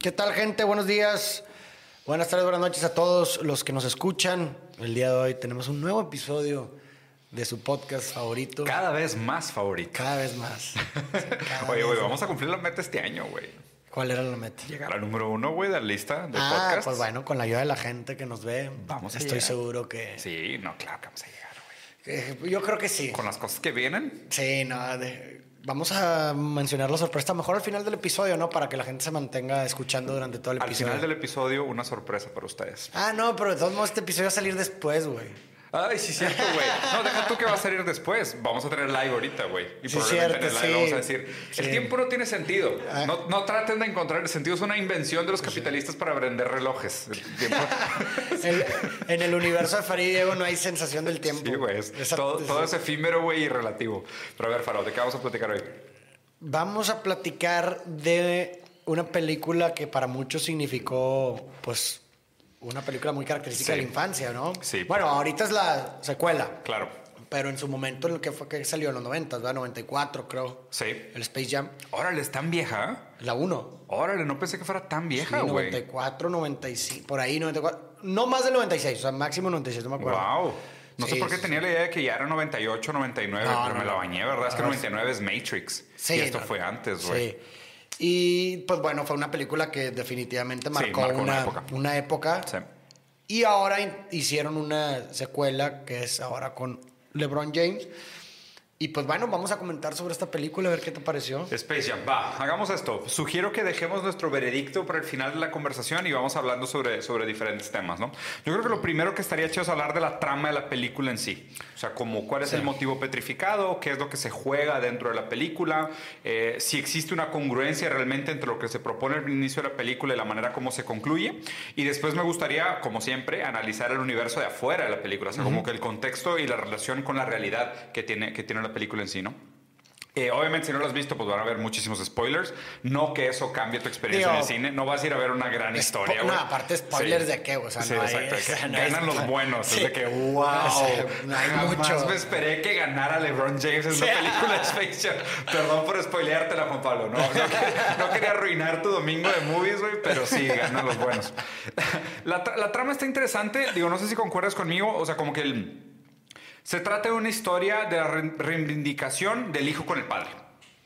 ¿Qué tal, gente? Buenos días. Buenas tardes, buenas noches a todos los que nos escuchan. El día de hoy tenemos un nuevo episodio de su podcast favorito. Cada vez más favorito. Cada vez más. Cada Oye, güey, vamos a cumplir la meta este año, güey. ¿Cuál era la meta? Llegar al número uno, güey, de la lista de ah, podcasts. pues bueno, con la ayuda de la gente que nos ve, Vamos a estoy llegar. seguro que, Sí, no, claro que vamos a llegar, güey. que- Yo creo que sí. Con las cosas que vienen. Sí, no, de- vamos a mencionar la sorpresa mejor al final del episodio, ¿no? Para que la gente se mantenga escuchando durante todo el Al episodio. final del episodio, una sorpresa para ustedes. Ah, no, pero de todos modos este episodio va a salir después, güey. Ay, sí, cierto, güey. No, deja tú que va a salir después. Vamos a tener live ahorita, güey. Y Sí, probablemente en el cierto, live sí. vamos a decir: Sí. el tiempo no tiene sentido. Ah. No, no traten de encontrar el sentido. Es una invención de los capitalistas para vender relojes. El en el universo de Farid y Diego no hay sensación del tiempo. Sí, güey. Todo, todo es efímero, güey, y relativo. Pero a ver, Faro, ¿de qué vamos a platicar hoy? Vamos a platicar de una película que para muchos significó, pues, una película muy característica Sí. de la infancia, ¿no? Sí. Bueno, ahorita es la secuela. Claro. Pero en su momento, en el que fue que salió en los 90, ¿verdad? 94, creo. Sí. El Space Jam. Órale, ¿es tan vieja? La 1. Órale, no pensé que fuera tan vieja, Sí, güey. 94, 95, por ahí, 94. No más del 96, o sea, máximo 96, no me acuerdo. Wow. No sé Sí, por qué sí, tenía la idea de que ya era 98, 99, No, pero no, me la no. bañé, ¿verdad? Es que No, 99 es Matrix. Sí, y esto no. fue antes, güey. Sí. Y pues bueno, fue una película que definitivamente marcó, marcó una una, época. una época. Sí. Y ahora hicieron una secuela que es ahora con LeBron James. Y pues bueno, vamos a comentar sobre esta película, a ver qué te pareció. Space Jam, va, hagamos esto. Sugiero que dejemos nuestro veredicto para el final de la conversación y vamos hablando sobre, sobre diferentes temas, ¿no? Yo creo que lo primero que estaría chido es hablar de la trama de la película en sí. O sea, como cuál es Sí. el motivo petrificado, qué es lo que se juega dentro de la película, eh, si existe una congruencia realmente entre lo que se propone al inicio de la película y la manera como se concluye. Y después me gustaría, como siempre, analizar el universo de afuera de la película, o sea, como que el contexto y la relación con la realidad que tiene, que tiene la película en sí, ¿no? Eh, obviamente, si no lo has visto, pues van a haber muchísimos spoilers. No que eso cambie tu experiencia Digo, en el cine. No vas a ir a ver una gran historia, no, aparte, spoilers Sí. de qué, o sea, sí, no hay- exacto. o sea, hay ganan los buenos. Sí. Es de que, wow. O sea, no hay Jamás mucho. me esperé que ganara LeBron James en una película de Space Jam. Perdón por spoileártela, Juan Pablo. No, no, que- no quería arruinar tu domingo de movies, güey, pero sí, ganan los buenos. La, tra- la trama está interesante. Digo, no sé si concuerdas conmigo. O sea, como que el... Se trata de una historia de la re- reivindicación del hijo con el padre.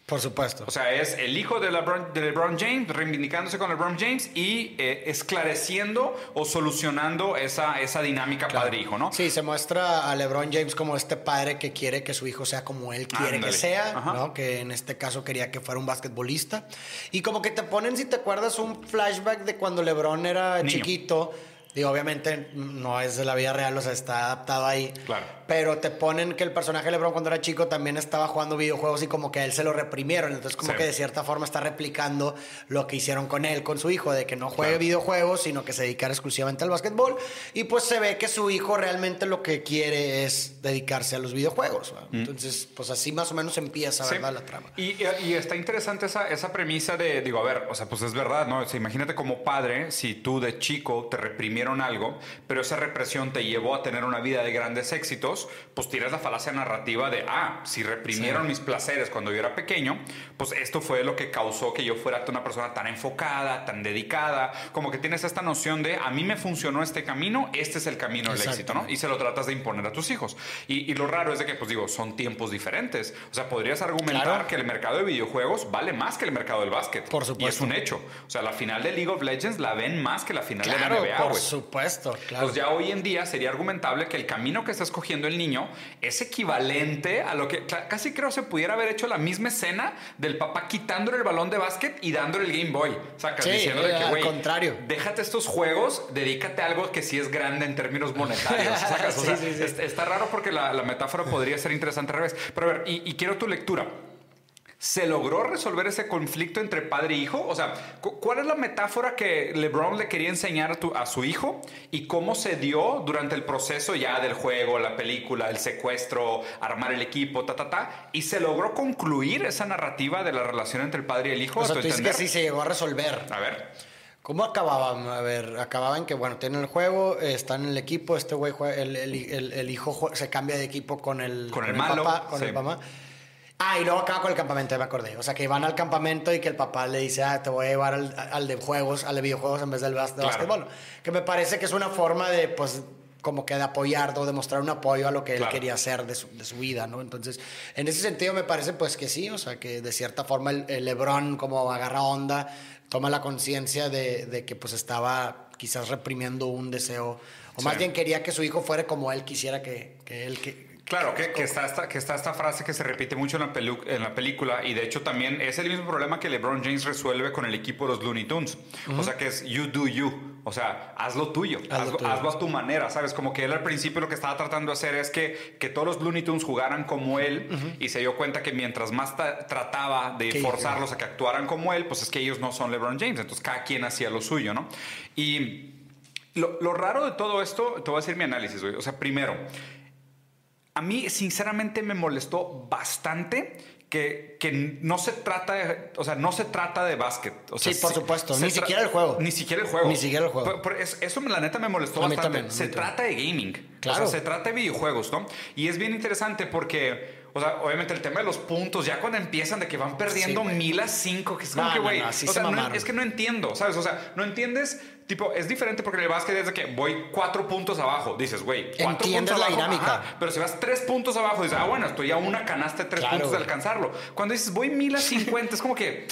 Por supuesto. O sea, es el hijo de LeBron, de LeBron James reivindicándose con LeBron James y eh, esclareciendo o solucionando esa, esa dinámica padre-hijo, ¿no? Sí, se muestra a LeBron James como este padre que quiere que su hijo sea como él quiere Ándale. que sea, Ajá. ¿no? Que en este caso quería que fuera un basquetbolista. Y como que te ponen, si te acuerdas, un flashback de cuando LeBron era Niño. chiquito. Digo, obviamente no es de la vida real, o sea, está adaptado ahí. Claro. Pero te ponen que el personaje de LeBron cuando era chico también estaba jugando videojuegos y como que a él se lo reprimieron. Entonces, como Sí. que de cierta forma está replicando lo que hicieron con él, con su hijo, de que no juegue Claro. videojuegos, sino que se dedicara exclusivamente al básquetbol. Y pues se ve que su hijo realmente lo que quiere es dedicarse a los videojuegos. ¿verdad? Entonces, pues así más o menos empieza, Mm. Sí. ¿verdad? La trama. Y, y está interesante esa, esa premisa de, digo, a ver, o sea, pues es verdad, ¿no? O sea, imagínate como padre, si tú de chico te reprimieron algo, pero esa represión te llevó a tener una vida de grandes éxitos, pues tiras la falacia narrativa de, ah, si reprimieron mis placeres cuando yo era pequeño, pues esto fue lo que causó que yo fuera una persona tan enfocada, tan dedicada, como que tienes esta noción de, a mí me funcionó este camino, este es el camino del éxito, ¿no? Y se lo tratas de imponer a tus hijos. Y, y lo raro es de que, pues digo, son tiempos diferentes. O sea, podrías argumentar Claro. que el mercado de videojuegos vale más que el mercado del básquet. Por supuesto. Y es un hecho. O sea, la final de League of Legends la ven más que la final de la NBA, güey. Supuesto, claro. Pues ya hoy en día sería argumentable que el camino que está escogiendo el niño es equivalente a lo que ca- casi creo se pudiera haber hecho la misma escena del papá quitándole el balón de básquet y dándole el Game Boy. Sacas Sí, diciéndole que, al güey, contrario. déjate estos juegos, dedícate a algo que sí es grande en términos monetarios. ¿sacas? O Sí, sea, sí, sí. es- Está raro porque la, la metáfora podría ser interesante al revés. Pero a ver, y, y quiero tu lectura. ¿Se logró resolver ese conflicto entre padre e hijo? O sea, cu- ¿cuál es la metáfora que LeBron le quería enseñar a, tu- a su hijo? ¿Y cómo se dio durante el proceso ya del juego, la película, el secuestro, armar el equipo, ta, ta, ta? ¿Y se logró concluir esa narrativa de la relación entre el padre y el hijo? O sea, tú dices que sí se llegó a resolver. A ver. ¿Cómo acababan? A ver, acababan que, bueno, tienen el juego, están en el equipo, este güey, juega- el, el- el- el hijo se cambia de equipo con el, Con el malo, papá, con sí. el papá. Ah, y luego acaba con el campamento, ya me acordé. O sea, que van al campamento y que el papá le dice, ah, te voy a llevar al, al de juegos, al de videojuegos en vez del de Claro. básquetbol. Que me parece que es una forma de, pues, como que de apoyar o de mostrar un apoyo a lo que Claro. él quería hacer de su, de su vida, ¿no? Entonces, en ese sentido me parece, pues, que sí. O sea, que de cierta forma el, el LeBron como agarra onda, toma la conciencia de, de que, pues, estaba quizás reprimiendo un deseo. O más bien quería que su hijo fuera como él quisiera que, que él... Que, Claro, que, que está esta, que está esta frase que se repite mucho en la, pelu- en la película y de hecho también es el mismo problema que LeBron James resuelve con el equipo de los Looney Tunes. O sea, que es you do you. O sea, haz lo tuyo. Haz lo hazlo, tuyo. hazlo a tu manera, ¿sabes? Como que él al principio lo que estaba tratando de hacer es que, que todos los Looney Tunes jugaran como él y se dio cuenta que mientras más ta- trataba de forzarlos a que actuaran como él, pues es que ellos no son LeBron James. Entonces cada quien hacía lo suyo, ¿no? Y lo, lo raro de todo esto, te voy a decir mi análisis, güey. O sea, primero, a mí sinceramente me molestó bastante que, que no se trata de, o sea, no se trata de básquet. O sea, Sí, por supuesto. se Ni siquiera el juego. Ni siquiera el juego. Ni siquiera el juego. Eso, la neta me molestó A mí bastante. también, se trata de gaming. Claro. O sea, se trata de videojuegos, ¿no? Y es bien interesante porque, o sea, obviamente el tema de los puntos, ya cuando empiezan de que van perdiendo Sí, mil a cinco, que es como No, que, no, güey, no, así o se sea, no- mamaron. es que no entiendo, ¿sabes? O sea, no entiendes, tipo, es diferente porque en el básquet es de que voy cuatro puntos abajo, dices, güey, cuatro Entiendes puntos la abajo, dinámica. ajá, pero si vas tres puntos abajo, dices, ah, bueno, estoy a una canasta de tres Claro, puntos de alcanzarlo. Cuando dices, voy mil a cincuenta, es como que,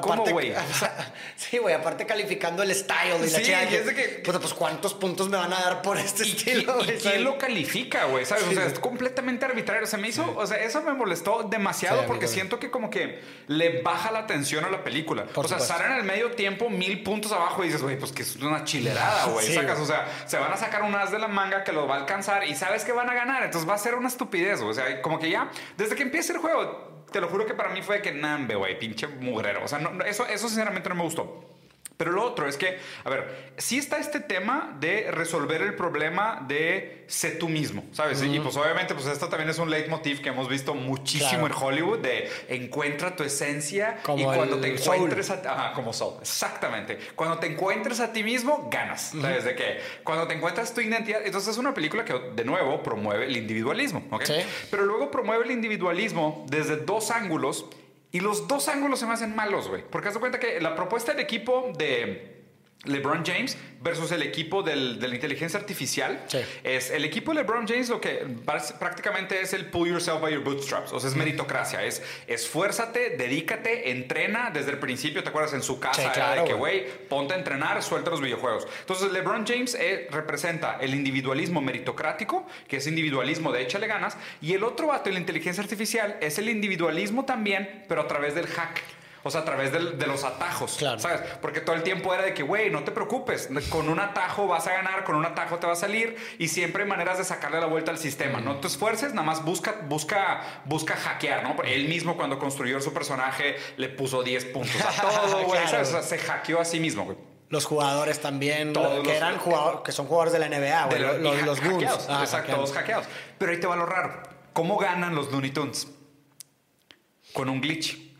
¿cómo, Aparte, güey? sí, güey, aparte calificando el style y la Sí, chingada y es de que- Puta, pues cuántos puntos me van a dar por este ¿Y, estilo, y quién lo califica, güey? ¿Sabes? Sí. O sea, es completamente arbitrario. Se me hizo, o sea, eso me molestó demasiado porque siento que como que le baja la atención a la película. Por o sea, salen en el medio tiempo mil puntos abajo y dices, güey, pues que es una chilerada, güey. Sacas, o sea, se van a sacar un as de la manga que los va a alcanzar y sabes que van a ganar. Entonces va a ser una estupidez, güey. O sea, como que ya, desde que empieza el juego, te lo juro que para mí fue que nambe, güey, pinche mugrero. O sea, no, eso, eso sinceramente no me gustó. Pero lo otro es que, a ver, sí está este tema de resolver el problema de sé tú mismo, ¿sabes? Y pues obviamente, pues esto también es un leitmotiv que hemos visto muchísimo Claro. en Hollywood de encuentra tu esencia y Como cuando el te soul. encuentres a ajá, como soul, exactamente. Cuando te encuentres a ti mismo, ganas, ¿sabes? De que cuando te encuentras tu identidad, entonces es una película que de nuevo promueve el individualismo, ¿ok? Sí. Pero luego promueve el individualismo desde dos ángulos y los dos ángulos se me hacen malos, güey. Porque haz de cuenta que la propuesta del equipo de LeBron James versus el equipo del- de la inteligencia artificial Sí. es el equipo de LeBron James lo que pr- prácticamente es el pull yourself by your bootstraps. O sea, es meritocracia. Es esfuérzate, dedícate, entrena desde el principio. ¿Te acuerdas? En su casa Sí, era claro, de que, güey. güey, ponte a entrenar, suelta los videojuegos. Entonces, LeBron James eh, representa el individualismo meritocrático, que es individualismo de échale ganas, y el otro vato, la inteligencia artificial, es el individualismo también, pero a través del hack. O sea, a través de los atajos, Claro. ¿sabes? Porque todo el tiempo era de que, güey, no te preocupes, con un atajo vas a ganar, con un atajo te va a salir, y siempre hay maneras de sacarle la vuelta al sistema. No te esfuerces, nada más busca, busca, busca hackear, ¿no? Él mismo cuando construyó su personaje le puso 10 puntos a todo, güey, Claro. O sea, se hackeó a sí mismo, güey. Los jugadores también, Todos que eran jugadores, que son jugadores de la NBA, güey, De los, los, los Goons. hackeados, Ah, exacto, hackeados. todos hackeados. Pero ahí te va lo raro. ¿Cómo ganan los Looney Tunes? Con un glitch.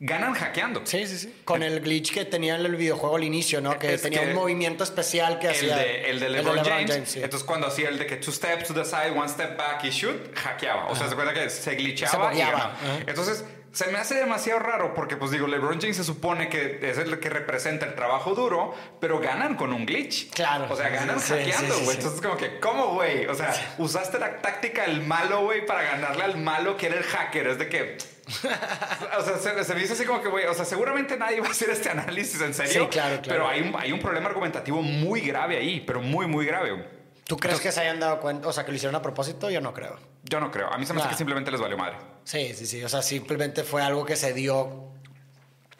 Ganan hackeando. Sí, sí, sí. Con el glitch que tenía en el videojuego al inicio, ¿no? Que Es tenía que un movimiento especial que El hacía. de, el de LeBron, James. sí. Entonces, cuando hacía el de que two steps to the side, one step back y shoot, hackeaba. O sea, se cuenta que se Se glitchaba y bugueaba. ganaba. Entonces, se me hace demasiado raro porque, pues digo, LeBron James se supone que es el que representa el trabajo duro, pero ganan con un glitch. Claro. O sea, ganan Sí, hackeando, sí, güey. sí. Entonces, como que, ¿cómo, güey? O sea, usaste la táctica del malo, güey, para ganarle al malo que era el hacker. Es de que. o sea, se, se me hizo así como que, güey, o sea, seguramente nadie va a hacer este análisis en serio. Sí, claro, claro. Pero hay un, hay un problema argumentativo muy grave ahí, pero muy, muy grave. ¿Tú crees que se hayan dado cuenta? O sea, que lo hicieron a propósito, yo no creo. Yo no creo. A mí se me hace que simplemente les valió madre. Sí, sí, sí. O sea, simplemente fue algo que se dio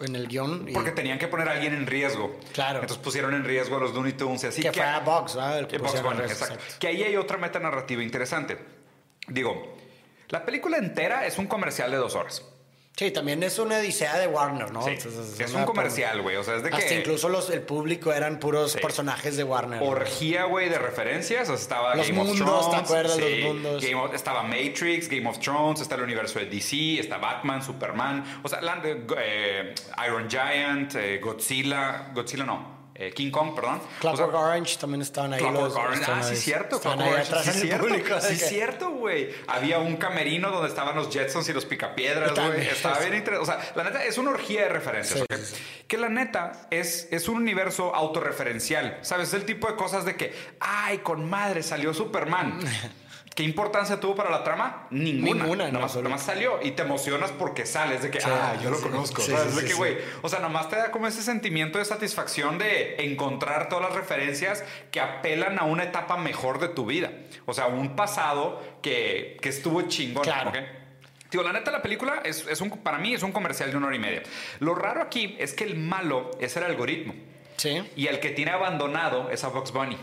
en el guion. y- Porque tenían que poner a alguien en riesgo. Claro. Entonces pusieron en riesgo a los Looney Tunes y así que fue a Box, ¿verdad? El que Que en Bunny, exacto. exacto. Que ahí hay otra meta narrativa interesante. Digo, la película entera es un comercial de dos horas. Sí, también es una odisea de Warner, ¿no? Sí. Entonces, es un comercial, güey. O sea, es de Hasta incluso los, el público eran puros Sí. personajes de Warner. orgía, güey, de referencias. O sea, estaba Los Game of mundos, ¿te Thrones. acuerdas? Los mundos. Game of- estaba Matrix, Game of Thrones, está el universo de DC, está Batman, Superman. O sea, la- eh, Iron Giant, eh, Godzilla. Godzilla no. Eh, King Kong, perdón. Clockwork Orange también estaban ahí. Clockwork los, Orange. Ah, sí, cierto. Clockwork ahí Orange. atrás Sí, en el cierto. público. Sí, que- cierto, güey. Había un camerino donde estaban los Jetsons y los Picapiedras, güey. Estaba bien interesante. O sea, la neta es una orgía de referencias, sí. Que la neta es, es un universo autorreferencial. ¿Sabes? Es el tipo de cosas de que, ay, con madre salió Superman. ¿Qué importancia tuvo para la trama? Ninguna. Ninguna, nomás, absoluto. nomás salió y te emocionas porque sales de que, Sí, ah, yo lo sí. conozco. Sí, de que, güey, o sea, nomás te da como ese sentimiento de satisfacción de encontrar todas las referencias que apelan a una etapa mejor de tu vida. O sea, un pasado que, que estuvo chingón. Claro. ¿ok? Digo, la neta, la película es, es un, para mí es un comercial de una hora y media. Lo raro aquí es que el malo es el algoritmo. Sí. Y el que tiene abandonado es a Bugs Bunny.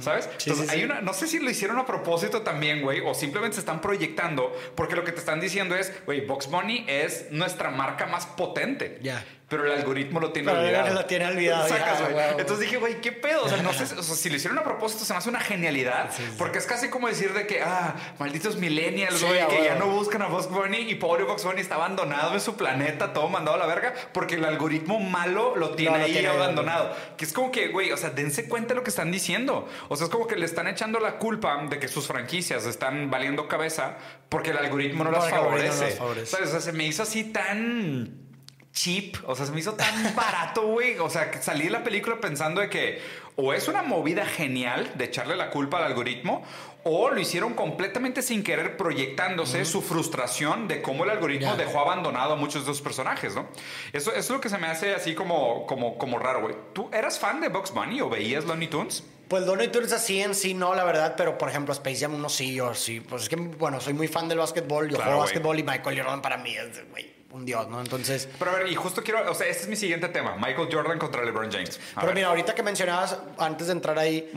¿Sabes? Sí, Entonces, sí, hay una. No sé si lo hicieron a propósito también, güey, o simplemente se están proyectando, porque lo que te están diciendo es, güey, Bugs Bunny es nuestra marca más potente. Ya. Pero el algoritmo lo tiene Pero olvidado. lo tiene olvidado, ya, Sacas, huevo. Entonces dije, güey, ¿qué pedo? O sea, no sé, o sea, si lo hicieron a propósito, se me hace una genialidad. Porque es casi como decir de que, ah, malditos millennials, Sí, güey, que ya no buscan a Bugs Bunny y pobre Bugs Bunny está abandonado en su planeta, todo mandado a la verga, porque el algoritmo malo lo tiene No, lo ahí tiene abandonado. Que es como que, güey, o sea, dense cuenta de lo que están diciendo. O sea, es como que le están echando la culpa de que sus franquicias están valiendo cabeza porque el algoritmo no las no favorece. las favorece. ¿Sabes? O sea, se me hizo así tan cheap, o sea, se me hizo tan barato, güey. O sea, salí de la película pensando de que o es una movida genial de echarle la culpa al algoritmo, o lo hicieron completamente sin querer proyectándose su frustración de cómo el algoritmo dejó abandonado a muchos de los personajes, ¿no? Eso, eso es lo que se me hace así como, como, como raro, güey. ¿Tú eras fan de Bugs Bunny o veías Looney Tunes? Pues Looney Tunes así en sí no, la verdad, pero por ejemplo Space Jam uno sí, yo sí. Pues es que, bueno, soy muy fan del básquetbol, yo Claro, juego básquetbol y Michael Jordan para mí es, güey, un dios, ¿no? Entonces... Pero a ver, y justo quiero, o sea, este es mi siguiente tema, Michael Jordan contra LeBron James. A Pero ver. mira, ahorita que mencionabas, antes de entrar ahí,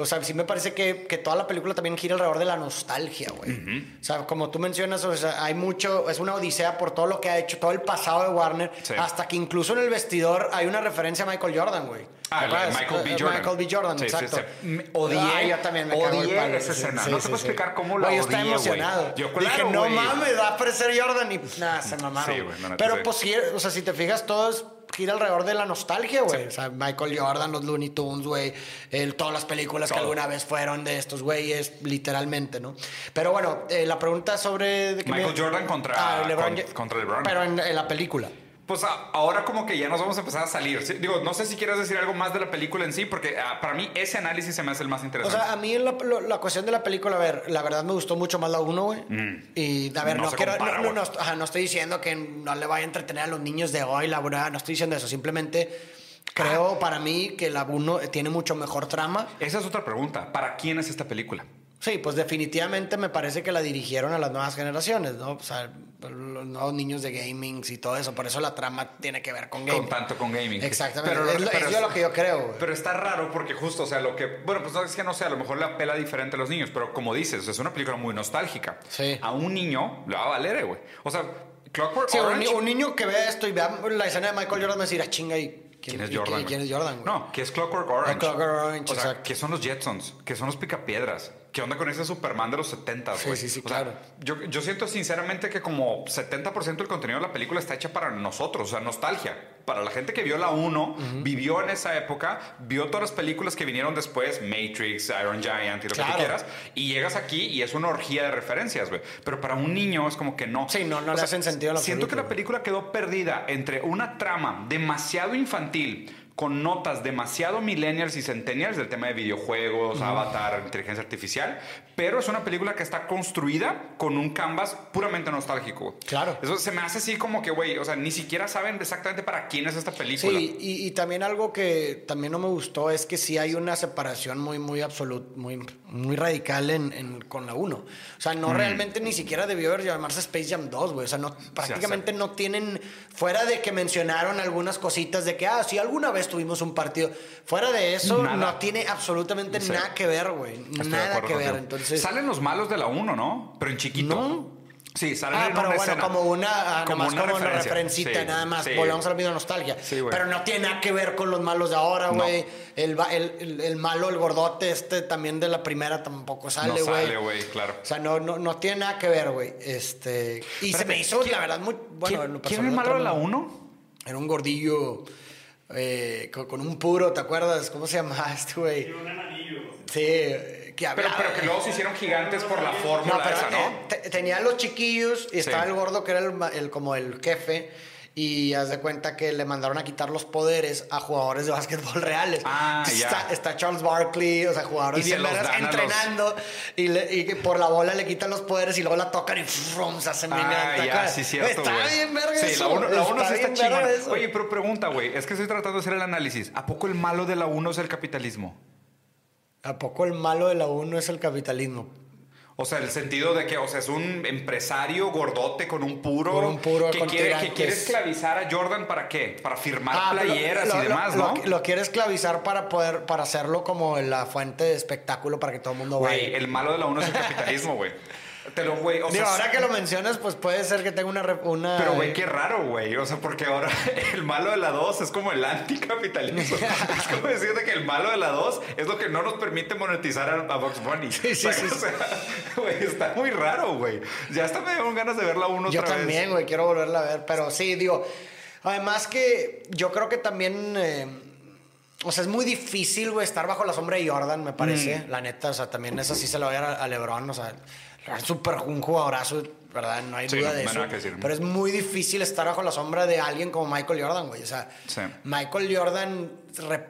o sea, sí me parece que, que toda la película también gira alrededor de la nostalgia, güey. O sea, como tú mencionas, o sea, hay mucho, es una odisea por todo lo que ha hecho, todo el pasado de Warner, Sí. hasta que incluso en el vestidor hay una referencia a Michael Jordan, güey. Ah. Michael B. Eh, Jordan. Michael B. Jordan, Sí, exacto. sí. Me- odié- Ah, yo también me cago odié el palo. esa Sí, escena. sí, No te puedo sí. explicar cómo la Güey, yo estaba odié, emocionado. Yo, Dije, no mames, va a aparecer Jordan. Y nada, se mamaron. Sí, güey, la neta, Pero pues sí, o sea, si te fijas, todo es gira alrededor de la nostalgia, güey. O sea, Michael Jordan, los Looney Tunes, güey. Todas las películas que alguna vez fueron de estos güeyes, literalmente, ¿no? Pero bueno, eh, la pregunta sobre... de que Michael me- Jordan contra- Ah, LeBron con- contra LeBron. Pero en, en la película. Pues ahora como que ya nos vamos a empezar a salir. Sí, Digo, no sé si quieres decir algo más de la película en sí, porque ah, para mí ese análisis se me hace el más O interesante. sea, a mí la, cuestión de la película, a ver, la verdad me gustó mucho más la 1, güey. Y, a ver, Mm. No quiero, compara, no, no, no, ajá, no estoy diciendo que no le vaya a entretener a los niños de hoy, la verdad, no estoy diciendo eso. Simplemente creo para mí que la 1 tiene mucho mejor trama. Esa es otra pregunta. ¿Para quién es esta película? Sí, pues definitivamente me parece que la dirigieron a las nuevas generaciones, ¿no? O sea, los nuevos niños de gaming y todo eso. Por eso la trama tiene que ver con gaming. Con tanto con gaming. Exactamente. Pero es, lo- pero es lo que yo creo, güey. Pero está raro porque justo, o sea, lo que... Bueno, pues no es que no sé, a lo mejor le apela diferente a los niños, pero como dices, es una película muy nostálgica. Sí. A un niño le va a valer, eh, güey. O sea, Clockwork Sí, un, Orange... ni- un niño que vea esto y vea la escena de Michael Jordan me decir, ah, chinga, ¿y ¿Quién es Jordan? y ¿Quién es Jordan, güey? No, que es Clockwork Orange. Clockwork Orange, o sea, exacto. ¿qué son los Jetsons? ¿Qué son los Picapiedras? ¿Qué onda con ese Superman de los 70, Sí, sí, sí, O sea, claro. yo, yo siento sinceramente que como 70% del contenido de la película está hecha para nosotros, o sea, nostalgia. Para la gente que vio la 1, vivió en esa época, vio todas las películas que vinieron después, Matrix, Iron Giant y lo que Claro. tú quieras, y llegas aquí y es una orgía de referencias, güey. Pero para un niño es como que no. Sí, no, no le sea, hacen sentido Siento que la película quedó perdida entre una trama demasiado infantil con notas demasiado millennials y centennials del tema de videojuegos, avatar, inteligencia artificial, pero es una película que está construida con un canvas puramente nostálgico. Claro. Eso se me hace así como que, güey, o sea, ni siquiera saben exactamente para quién es esta película. Sí, y, y también algo que también no me gustó es que sí hay una separación muy, muy absoluta, muy, muy radical en, en- con la 1. O sea, Mm. no realmente ni siquiera debió haber llamarse Space Jam 2, güey. O sea, no, prácticamente no tienen, fuera de que mencionaron algunas cositas de que, ah, sí, alguna vez tuvimos un partido. Fuera de eso, Nada. no tiene absolutamente Sí. nada que ver, güey. Nada que ver. Entonces, Salen los malos de la 1, ¿no? Pero en chiquito. No. Sí, salen Ah, en pero una bueno, escena. como una, ah, Como una como una referencita, Sí, nada más. sí. Volvamos a la misma nostalgia. Sí, güey. pero no tiene nada que ver con los malos de ahora, No. güey. El, el, el- el malo, el gordote este también de la primera tampoco sale, no güey. sale, güey, claro. O sea, no, no, no tiene nada que ver, güey. Este, y se me hizo, ¿quién- la verdad, muy... Bueno, en ¿Quién, quién es personal, malo de la no. 1? Era un gordillo... eh, con, con un puro, ¿te acuerdas? ¿Cómo se llamaba este güey? Tiene un anillo. Sí, que Pero, hablaba. pero que luego se hicieron gigantes por la fórmula No, pero esa, eh, ¿no? te- tenía los chiquillos y estaba Sí. el gordo que era el, ma- el- como el jefe. Y haz de cuenta que le mandaron a quitar los poderes a jugadores de básquetbol reales. Ah, ya. Está, está Charles Barkley, o sea, jugadores Y se bien los- entrenando. Y, le- y por la bola le quitan los poderes y luego la tocan y frum, se hacen Ah, ¿te ya, sí, cierto, Está güey. bien verga Sí, eso. la uno, la uno sí está chingona. eso. Oye, pero pregunta, güey, es que estoy tratando de hacer el análisis. ¿A poco el malo de la 1 es el capitalismo? ¿A poco el malo de la uno es el capitalismo? O sea, el sentido de que, o sea, es un empresario gordote con un puro, Con un puro que, con quiere, que quiere esclavizar a Jordan para qué? Para firmar Ah, playeras lo- y demás, lo, ¿no? Lo, quiere esclavizar para poder, para hacerlo como la fuente de espectáculo para que todo el mundo Güey, vaya. el malo de la 1 es el capitalismo, güey. Te lo, güey, o Digo, sea, ahora que lo mencionas, pues puede ser que tenga una... una Pero, güey, qué raro, güey. O sea, porque ahora el malo de la 2 es como el anticapitalismo. es como decirte que el malo de la 2 es lo que no nos permite monetizar a, a Box Bunny. Sí, sí, O sea, sí, o sea, güey, está muy raro, güey. Ya hasta me dieron ganas de ver la 1 Yo otra vez. también, güey, quiero volverla a ver. Pero sí, digo, además que yo creo que también... eh, o sea, es muy difícil, güey, estar bajo la sombra de Jordan, me parece. Mm. La neta, o sea, también eso sí se lo voy a dar a LeBron. O sea, es súper un jugadorazo, ¿verdad? No hay Sí, duda de no eso. nada que decir. Pero es muy difícil estar bajo la sombra de alguien como Michael Jordan, güey. O sea, Sí. Michael Jordan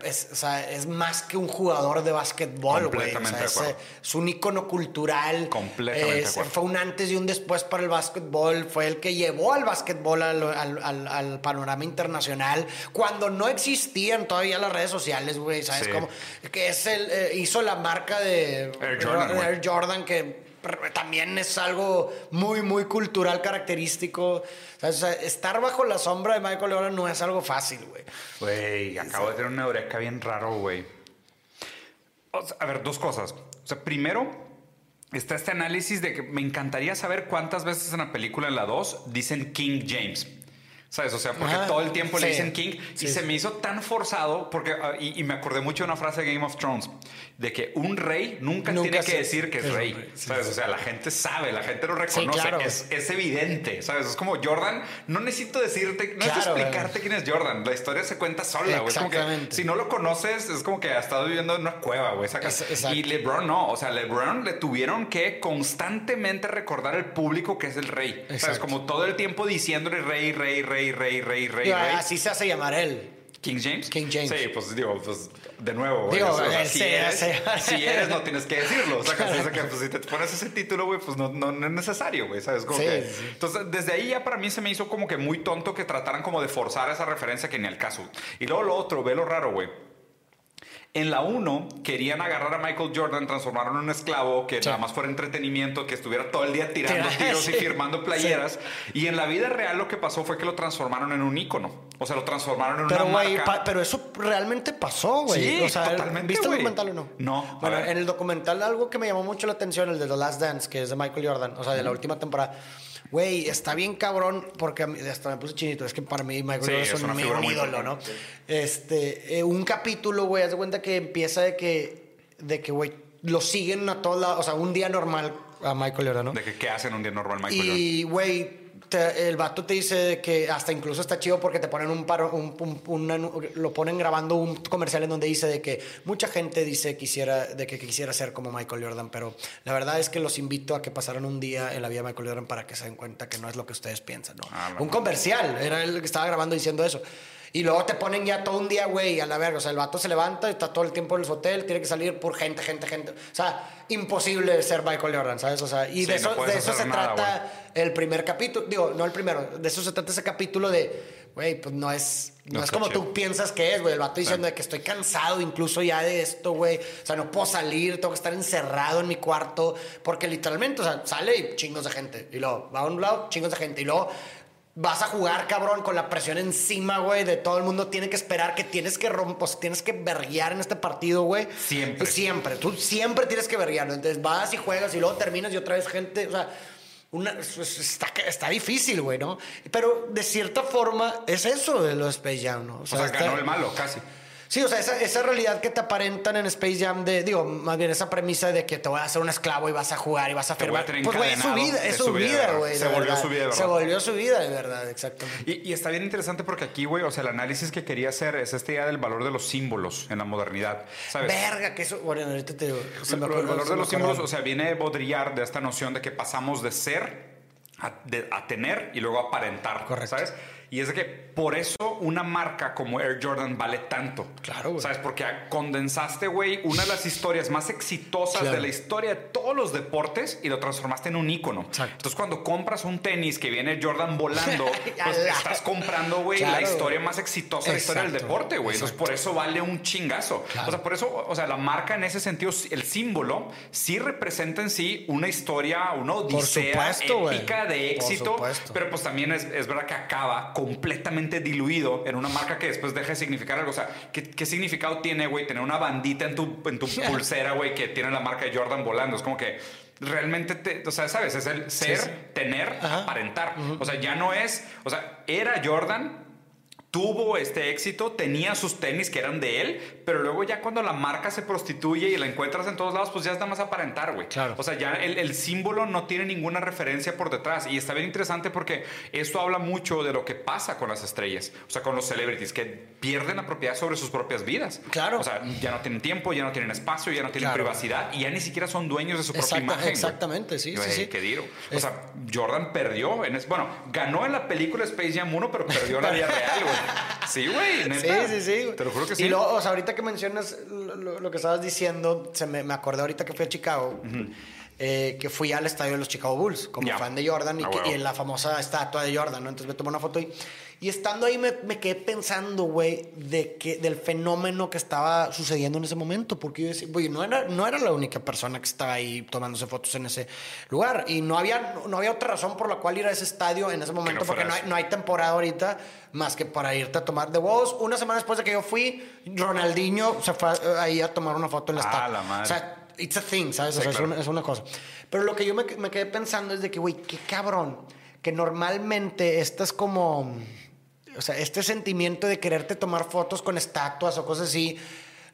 es, o sea, es más que un jugador de básquetbol, güey. O sea, es, es un ícono cultural. Completamente Es-. Fue un antes y un después para el básquetbol. Fue el que llevó al básquetbol al, al- al- al panorama internacional cuando no existían todavía las redes sociales, güey. ¿Sabes Sí. cómo? Que es el, eh, hizo la marca de Air Jordan. Air Jordan, que también es algo muy, muy cultural, característico. O sea, estar bajo la sombra de Michael Jordan no es algo fácil, güey. Güey, acabo de tener una eureka bien raro, güey. O sea, a ver, dos cosas. O sea, primero, está este análisis de que me encantaría saber cuántas veces en la película, en la 2, dicen King James. ¿Sabes? O sea, porque Ajá, todo el tiempo le sí, dicen King sí, y se me hizo tan forzado, porque, ah, y, y me acordé mucho de una frase de Game of Thrones, de que un rey nunca, Nunca tiene que decir que es es rey. rey, ¿Sabes? O sea, la gente sabe, la gente lo reconoce, claro. es, es evidente, ¿sabes? Es como Jordan, no necesito decirte, no necesito Claro, explicarte quién es Jordan, la historia se cuenta sola, güey. Si no lo conoces, es como que ha estado viviendo en una cueva, güey. Y LeBron no. O sea, LeBron le tuvieron que constantemente recordar al público que es el rey. ¿Sabes? Exacto. Como todo el tiempo diciéndole rey, rey, rey, rey, rey, rey, Digo, rey. así se hace llamar él. King James. King James. Sí, pues digo, pues de nuevo, güey. Digo, o sea, él si, eres, hace- si eres, no tienes que decirlo. O sea, que, pues, si te pones ese título, güey, pues no, no, no es necesario, güey. ¿Sabes? Como Sí, que- sí. Entonces, desde ahí ya para mí se me hizo como que muy tonto que trataran como de forzar esa referencia que ni al caso. Y luego lo otro, ve lo raro, güey. En la 1 querían agarrar a Michael Jordan, transformaron en un esclavo que Sí. nada más fuera entretenimiento, que estuviera todo el día tirando Tira- tiros y firmando playeras. Y en la vida real lo que pasó fue que lo transformaron en un ícono. O sea, lo transformaron en Pero, una marca. pero eso realmente pasó, güey. Sí, o sea, totalmente, ¿viste güey. el documental o no? No, Bueno, en el documental algo que me llamó mucho la atención, el de The Last Dance, que es de Michael Jordan, o sea, de la última temporada. Güey, está bien cabrón porque hasta me puse chinito. Es que para mí Michael Sí, Jordan es un, ídolo, ¿no? Este, eh, un capítulo, güey, haz de cuenta que empieza de que, de que, güey, lo siguen a todos lados. O sea, un día normal a Michael Jordan, ¿no? De que qué hacen un día normal Michael. Y, güey, te- el vato te dice que hasta incluso está chido porque te ponen un paro, un, un- lo ponen grabando un comercial en donde dice de que mucha gente dice quisiera, de que quisiera ser como Michael Jordan, pero la verdad es que los invito a que pasaran un día en la vida de Michael Jordan para que se den cuenta que no es lo que ustedes piensan, ¿no? Ah, un comercial, era el que estaba grabando diciendo eso. Y luego te ponen ya todo un día, güey, a la verga. O sea, el vato se levanta, está todo el tiempo en el hotel, tiene que salir por gente, gente, gente. O sea, imposible ser Michael Jordan, ¿sabes? O sea, y Sí, de no eso, puedes de eso se nada, trata el primer capítulo. Digo, no el primero. De eso se trata ese capítulo de, güey, pues no es, no, No es como chido. tú piensas que es, güey. El vato diciendo de que estoy cansado incluso ya de esto, güey. O sea, no puedo salir, tengo que estar encerrado en mi cuarto. Porque literalmente, o sea, sale y chingos de gente. Y luego va a un lado, chingos de gente. Y luego vas a jugar, cabrón, con la presión encima, güey, de todo el mundo. Tiene que esperar que tienes que romper, tienes que verguiar en este partido, güey. Siempre. Siempre. Tú siempre tienes que verguiar. ¿no? Entonces vas y juegas y luego terminas y otra vez gente. O sea, una, pues, está, está difícil, güey, ¿no? Pero de cierta forma es eso de los Space Jam, ¿no? O sea, ganó el malo, casi. Sí, o sea, esa, esa realidad que te aparentan en Space Jam de, digo, más bien esa premisa de que te voy a hacer un esclavo y vas a jugar y vas a Te voy a firmar. tener Pues, güey, es su vida, es su su vida, güey. verdad. Se volvió verdad. su vida, de Se verdad. volvió su vida, de verdad, exactamente. Y, y está bien interesante porque aquí, güey, o sea, el análisis que quería hacer es esta idea del valor de los símbolos en la modernidad. ¿Sabes? Verga, que eso, bueno, ahorita te digo. se me el, acordó- valor se de los símbolos, o sea, viene Baudrillard de esta noción de que pasamos de ser a, de- a tener y luego aparentar, Correcto. ¿sabes? Y es que por eso una marca como Air Jordan vale tanto. Claro, güey. ¿Sabes? Porque condensaste, güey, una de las historias más exitosas Claro. de la historia de todos los deportes y lo transformaste en un ícono. Exacto. Entonces, cuando compras un tenis que viene Jordan volando, pues estás comprando, güey, la historia más exitosa de la historia del deporte, güey. Entonces, por eso vale un chingazo. Claro. O sea, por eso, o sea, la marca en ese sentido, el símbolo, sí representa en sí una historia, una odisea supuesto, épica de Por éxito. supuesto. Pero pues también es, es verdad que acaba completamente diluido en una marca que después deja de significar algo. O sea, ¿qué, qué significado tiene, güey, tener una bandita en tu, en tu pulsera, güey, que tiene la marca de Jordan volando? Es como que realmente, te, o sea, ¿sabes? Es el ser, sí. tener, Ajá. aparentar. O sea, ya no es, o sea, era Jordan, tuvo este éxito, tenía sus tenis que eran de él, pero luego ya cuando la marca se prostituye y la encuentras en todos lados, pues ya es nada más aparentar, güey. Claro. O sea, ya el, el símbolo no tiene ninguna referencia por detrás. Y está bien interesante porque esto habla mucho de lo que pasa con las estrellas, o sea, con los celebrities, que pierden la propiedad sobre sus propias vidas. Claro. O sea, ya no tienen tiempo, ya no tienen espacio, ya no tienen Claro. privacidad y ya ni siquiera son dueños de su propia imagen. exactamente, sí, sí, Güey, sí. Qué diro. O sea, Jordan perdió en es, bueno, ganó en la película Space Jam 1, pero perdió en la vida real, güey. Sí, güey, neta. Sí, sí, sí. Te lo juro que sí. Y luego, o sea, ahorita que mencionas lo, que estabas diciendo, se me, me acordé ahorita que fui a Chicago, eh, que fui al estadio de los Chicago Bulls como Ya. fan de Jordan y, Ah, que- y en la famosa estatua de Jordan, ¿no? Entonces me tomé una foto ahí. Y estando ahí me, me quedé pensando, güey, de que, del fenómeno que estaba sucediendo en ese momento. Porque yo decía, güey, no era, no era la única persona que estaba ahí tomándose fotos en ese lugar. Y no había, no, había otra razón por la cual ir a ese estadio en ese momento, porque fuera no hay, no hay temporada ahorita más que para irte a tomar de huevos. Una semana después de que yo fui, Ronaldinho se fue ahí a tomar una foto en la Ah, estatua. la madre. O sea, it's a thing, ¿sabes? O es, una, es una cosa. Pero lo que yo me, me quedé pensando es de que, güey, qué cabrón. Que normalmente estás como. O sea, este sentimiento de quererte tomar fotos con estatuas o cosas así,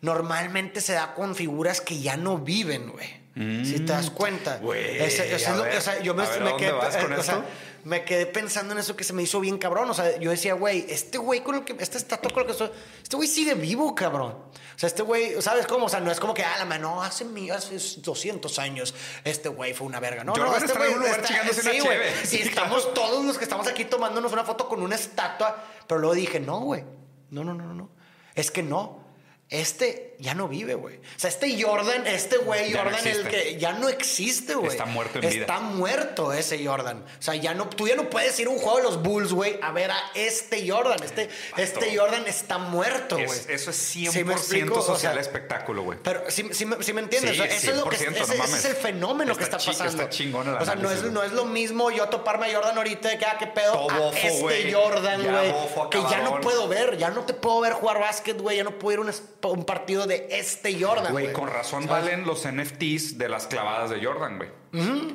normalmente se da con figuras que ya no viven, güey. Si te das cuenta. Es lo- ver, o sea, yo me, a ver, ¿a me dónde quedé, vas con o sea, esto? me quedé pensando en eso que se me hizo bien cabrón. O sea, yo decía, güey, este güey con el que, esta estatua con el que estoy, este güey sigue vivo, cabrón. O sea, este güey, ¿sabes cómo? O sea, no es como que, ah, la mano, no, hace, hace 200 años este güey fue una verga. No, Jordan no, este está en güey algún lugar una sí, Sí, estamos todos los que estamos aquí tomándonos una foto con una estatua. Pero luego dije, no, güey. No, no, no, no, no. Es que no. Este ya no vive, güey. O sea, este Jordan, este güey Ya no Jordan, el que ya no existe, güey. Está muerto en vida. Está muerto ese Jordan. O sea, ya no, tú ya no puedes ir a un juego de los Bulls, güey, a ver a este Jordan. Este, este Jordan está muerto, güey. Es- eso es ¿Sí 100% me explico? O social sea, espectáculo, güey. pero sí, sí me, sí me entiendes. Sí, O sea, eso es lo que 100%, ese, no ese es el fenómeno que Está está pasando. está chingón el o sea, no es, no es lo mismo yo toparme a Jordan ahorita de que, ah, qué pedo, Todo a bofo, este. Jordan, güey. Que ya no puedo ver, ya no te puedo ver jugar básquet, güey. Ya no puedo ir a un, es- un partido de este Jordan, güey. Con razón ¿Sabes? valen los NFTs de las clavadas de Jordan, güey.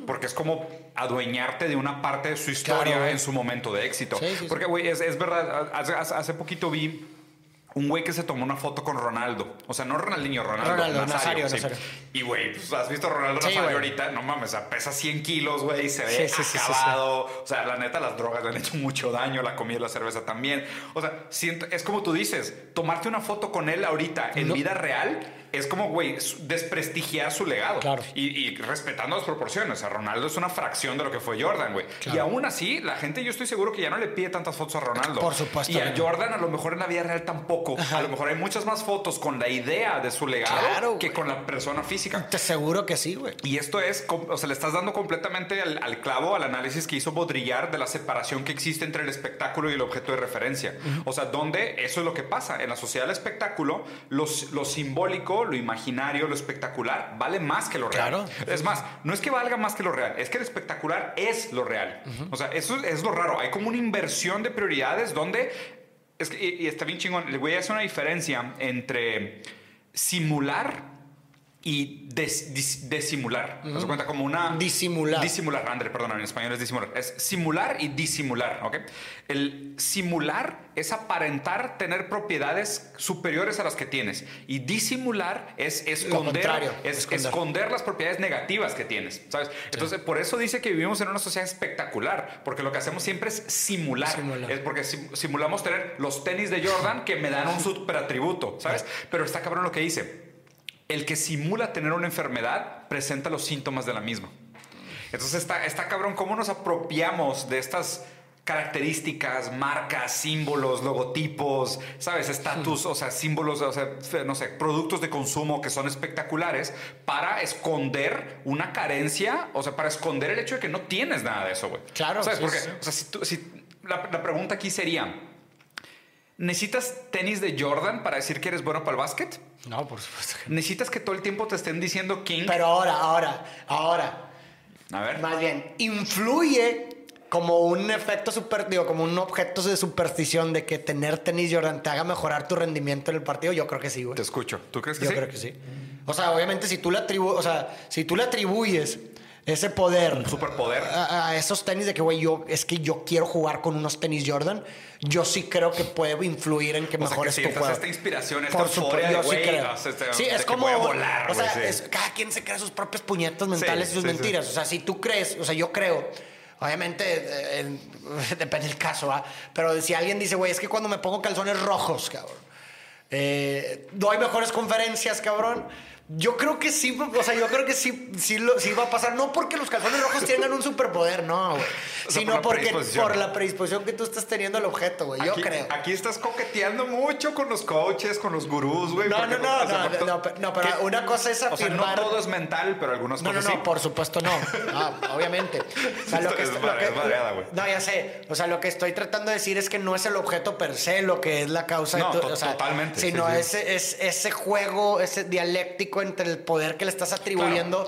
Porque es como adueñarte de una parte de su historia Claro, en su momento de éxito. Sí, sí, sí. Porque, güey, es, es verdad, hace poquito vi un güey que se tomó una foto con Ronaldo. O sea, no Ronaldinho, Ronaldo. Ronaldo, Nazario, sí. Nazario. Y, güey, pues has visto a Ronaldo Sí, Nazario güey. ahorita. No mames, o sea, pesa 100 kilos, güey. Se ve Sí, sí, sí, sí, sí. acabado. O sea, la neta, las drogas le han hecho mucho daño. La comida y la cerveza también. O sea, siento, es como tú dices, tomarte una foto con él ahorita en No. vida real es como, güey, desprestigiar su legado. Claro. Y, y respetando las proporciones. O sea, Ronaldo es una fracción de lo que fue Jordan, güey. Claro. Y aún así, la gente yo estoy seguro que ya no le pide tantas fotos a Ronaldo. Por supuesto Y a. Jordan a lo mejor en la vida real tampoco. A lo mejor hay muchas más fotos con la idea de su legado Claro, que güey. con la persona física. Te aseguro que sí, güey. Y esto es, o sea, le estás dando completamente al, al clavo al análisis que hizo Baudrillard de la separación que existe entre el espectáculo y el objeto de referencia. O sea, donde eso es lo que pasa. En la sociedad del espectáculo, los- lo simbólico, lo imaginario, lo espectacular, vale más que lo real. Claro. Es más, no es que valga más que lo real, es que el espectacular es lo real. O sea, eso es lo raro. Hay como una inversión de prioridades donde... Es que, y, y está bien chingón. Le voy a hacer una diferencia entre simular y des- dis- disimular. ¿Te das cuenta? Como una... Disimular. Disimular, André, perdón, en español es disimular. Es simular y disimular, ¿ok? El simular es aparentar tener propiedades superiores a las que tienes. Y disimular es esconder, es esconder. esconder las propiedades negativas que tienes, ¿sabes? Entonces, por eso dice que vivimos en una sociedad espectacular, porque lo que hacemos siempre es simular. Simular. Es porque sim- simulamos tener los tenis de Jordan que me dan un super atributo, ¿sabes? Pero está cabrón lo que dice. El que simula tener una enfermedad presenta los síntomas de la misma. Entonces está, está cabrón cómo nos apropiamos de estas características, marcas, símbolos, logotipos, ¿sabes? Estatus, o sea, símbolos, o sea, no sé, productos de consumo que son espectaculares para esconder una carencia, o sea, para esconder el hecho de que no tienes nada de eso, güey. Claro, ¿Sabes? sí, Porque, sí. o sea, si tú- si- la, la pregunta aquí sería, ¿necesitas tenis de Jordan para decir que eres bueno para el básquet? No, por supuesto que no. ¿Necesitas que todo el tiempo te estén diciendo King? Pero ahora, ahora, ahora. A ver. Más bien, influye como un efecto super, digo, como un objeto de superstición de que tener tenis Jordan te haga mejorar tu rendimiento en el partido. Yo creo que sí, güey. Te escucho. ¿Tú crees que Yo sí? creo que sí. O sea, obviamente si tú le atribuyes, o sea, si tú le atribuyes ese poder, Un superpoder. a, a esos tenis de que, güey, yo es que yo quiero jugar con unos tenis Jordan, yo sí creo que puede influir en que mejores tu sientas juego. esta inspiración, esta Por euforia de, sí güey, creo. o sea, este- sí, es como volar, o sea, sí. es- cada quien se crea sus propias puñetas mentales y sus mentiras. O sea, si tú crees, o sea, yo creo. Obviamente, eh, en- depende del caso, ¿va? Pero si alguien dice, güey, es que cuando me pongo calzones rojos, cabrón, eh, doy mejores conferencias, cabrón. Yo creo que sí, o sea, yo creo que sí, sí, lo, sí va a pasar. No porque los calzones rojos tengan un superpoder, no, güey. O sea, Sino por porque por la predisposición que tú estás teniendo al objeto, güey. Yo creo. Aquí estás coqueteando mucho con los coaches, con los gurús, güey. No, no, no, no, no, pero- no, pero ¿Qué? una cosa es O sea, no afirmar- todo es mental, pero algunas No, no, cosas no, sí. por supuesto no. No, obviamente. O sea, lo que, Es madre- lo que- es madreada, güey. No, ya sé. O sea, lo que estoy tratando de decir es que no es el objeto per se lo que es la causa No, de tu- o sea, totalmente, Sino sí, sí. Ese, es ese juego, ese dialéctico entre el poder que le estás atribuyendo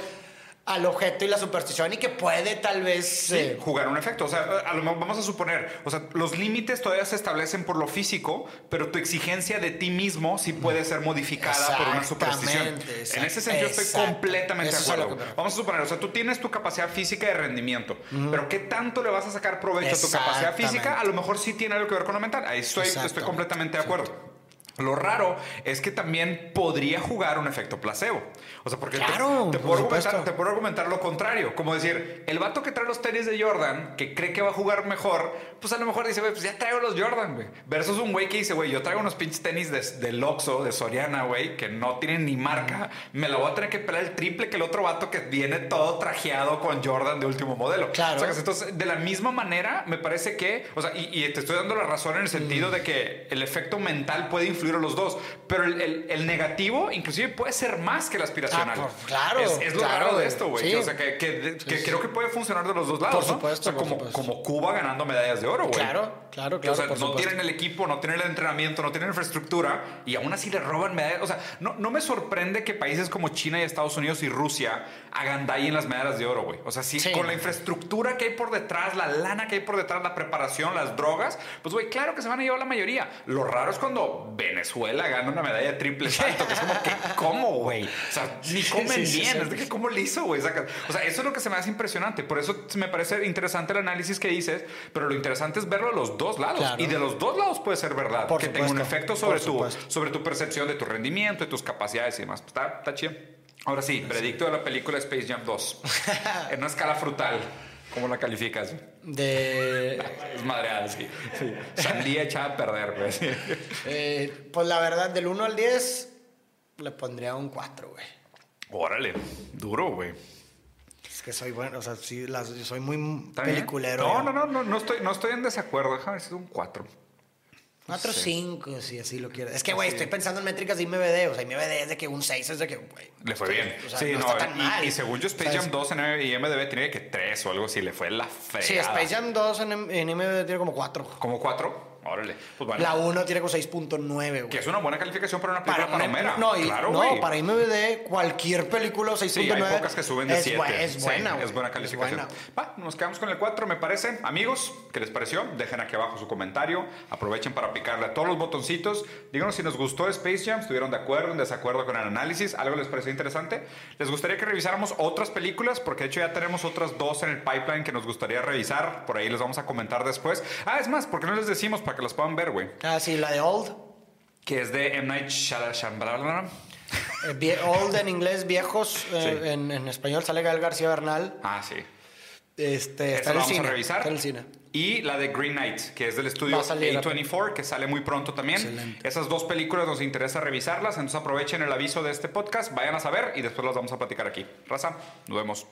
al objeto y la superstición y que puede tal vez. Sí, eh, jugar un efecto. O sea, a lo vamos a suponer, o sea, los límites todavía se establecen por lo físico, pero tu exigencia de ti mismo sí puede ser modificada por una superstición. En ese sentido estoy completamente Eso de acuerdo. Vamos a suponer, o sea, tú tienes tu capacidad física de rendimiento, pero ¿qué tanto le vas a sacar provecho a tu capacidad física? A lo mejor sí tiene algo que ver con lo mental. Ahí estoy, estoy completamente de acuerdo. Lo raro es que también podría jugar un efecto placebo. O sea, porque te- Claro, te, por puedo argumentar, te puedo argumentar lo contrario. Como decir, el vato que trae los tenis de Jordan, que cree que va a jugar mejor, pues a lo mejor dice, güey, pues ya traigo los Jordan, güey. Versus un güey que dice, güey, yo traigo unos pinches tenis de, del Oxxo, de Soriana, güey, que no tienen ni marca. Me la voy a tener que pelar el triple que el otro vato que viene todo trajeado con Jordan de último modelo. Claro. O sea, entonces, de la misma manera, me parece que, o sea, y, y te estoy dando la razón en el sentido de que el efecto mental puede influir a los dos, pero el, el- el negativo inclusive puede ser más que el aspiracional. Ah, por- claro, Es, es lo claro, raro de esto, güey. Sí. O sea, que, que- que sí. creo que puede funcionar de los dos lados, Por ¿no? supuesto, O sea, por como, supuesto. como Cuba ganando medallas de oro, güey. Claro, claro, Que, o claro. sea, no supuesto. tienen el equipo, no tienen el entrenamiento, no tienen infraestructura y aún así le roban medallas. O sea, no, no me sorprende que países como China y Estados Unidos y Rusia hagan ahí en las medallas de oro, güey. O sea, sí, Sí. con la infraestructura que hay por detrás, la lana que hay por detrás, la preparación, las drogas, pues, güey, claro que se van a llevar la mayoría. Lo raro es cuando Venezuela gana una medalla de triple salto, que es como que, ¿cómo, güey? O sea, ni comen sí, bien. Es de que, ¿cómo le hizo, güey? O sea, eso es lo que se me hace impresionante. Por eso me parece interesante el análisis que dices, pero lo interesante es verlo a los dos lados. Claro. Y de los dos lados puede ser verdad. Por que tenga un supuesto, efecto sobre tu, supuesto. sobre tu percepción de tu rendimiento, de tus capacidades y demás. Está, está chido. Ahora sí, predicto de la película Space Jam 2. en una escala frutal. ¿Cómo la calificas? De. Es madreada, sí. sí. Sandía echada a perder, güey. Sí. eh, pues la verdad, del 1 al 10, le pondría un 4, güey. Órale, duro, güey. Es que soy bueno, o sea, sí, las- soy muy peliculero. No, no, no, no, no estoy, no estoy en desacuerdo. Déjame ver si es un 4. 4 o sé. 5, si así lo quieres. Es que, güey, estoy pensando en métricas de IMBD. O sea, IMBD es de que un 6 es de que, güey. Le fue bien. O sea, sí, no, no, está tan y, mal. y según yo, Space. Jam 2 en IMDb tiene que 3 o algo así. Le fue la fregada. Sí, Space Jam 2 en, en IMBD tiene como 4. ¿Como 4? Órale. Pues bueno. La 1 tiene como 6.9, güey. Que es una buena calificación para una película Para, palomera. no, y- claro, no, para IMDb, cualquier película 6.9 Sí, hay pocas que suben de es 7. bu- Es, buena, Sí, es buena Es calificación. buena, güey. Va, nos quedamos con el 4, me parece. Amigos, ¿qué les pareció? Dejen aquí abajo su comentario. Aprovechen para picarle a todos los botoncitos. Díganos si nos gustó Space Jam, estuvieron de acuerdo, en desacuerdo con el análisis, algo les pareció interesante. ¿Les gustaría que revisáramos otras películas? Porque de hecho ya tenemos otras dos en el pipeline que nos gustaría revisar. Por ahí les vamos a comentar después. Ah, es más, ¿por qué no les decimos para que las puedan ver, güey? Ah, sí, la de Old. Que es de M. Night Shyamalan. Eh, old en inglés, viejos. eh, Sí. en, en español sale Gael García Bernal. Ah, sí. Este, está en el vamos cine. a revisar. Está en el cine. Y la de Green Knight, que es del estudio Va a salir. A24, que sale muy pronto también. Excelente. Esas dos películas nos interesa revisarlas, entonces aprovechen el aviso de este podcast, vayan a saber y después las vamos a platicar aquí. Raza, nos vemos.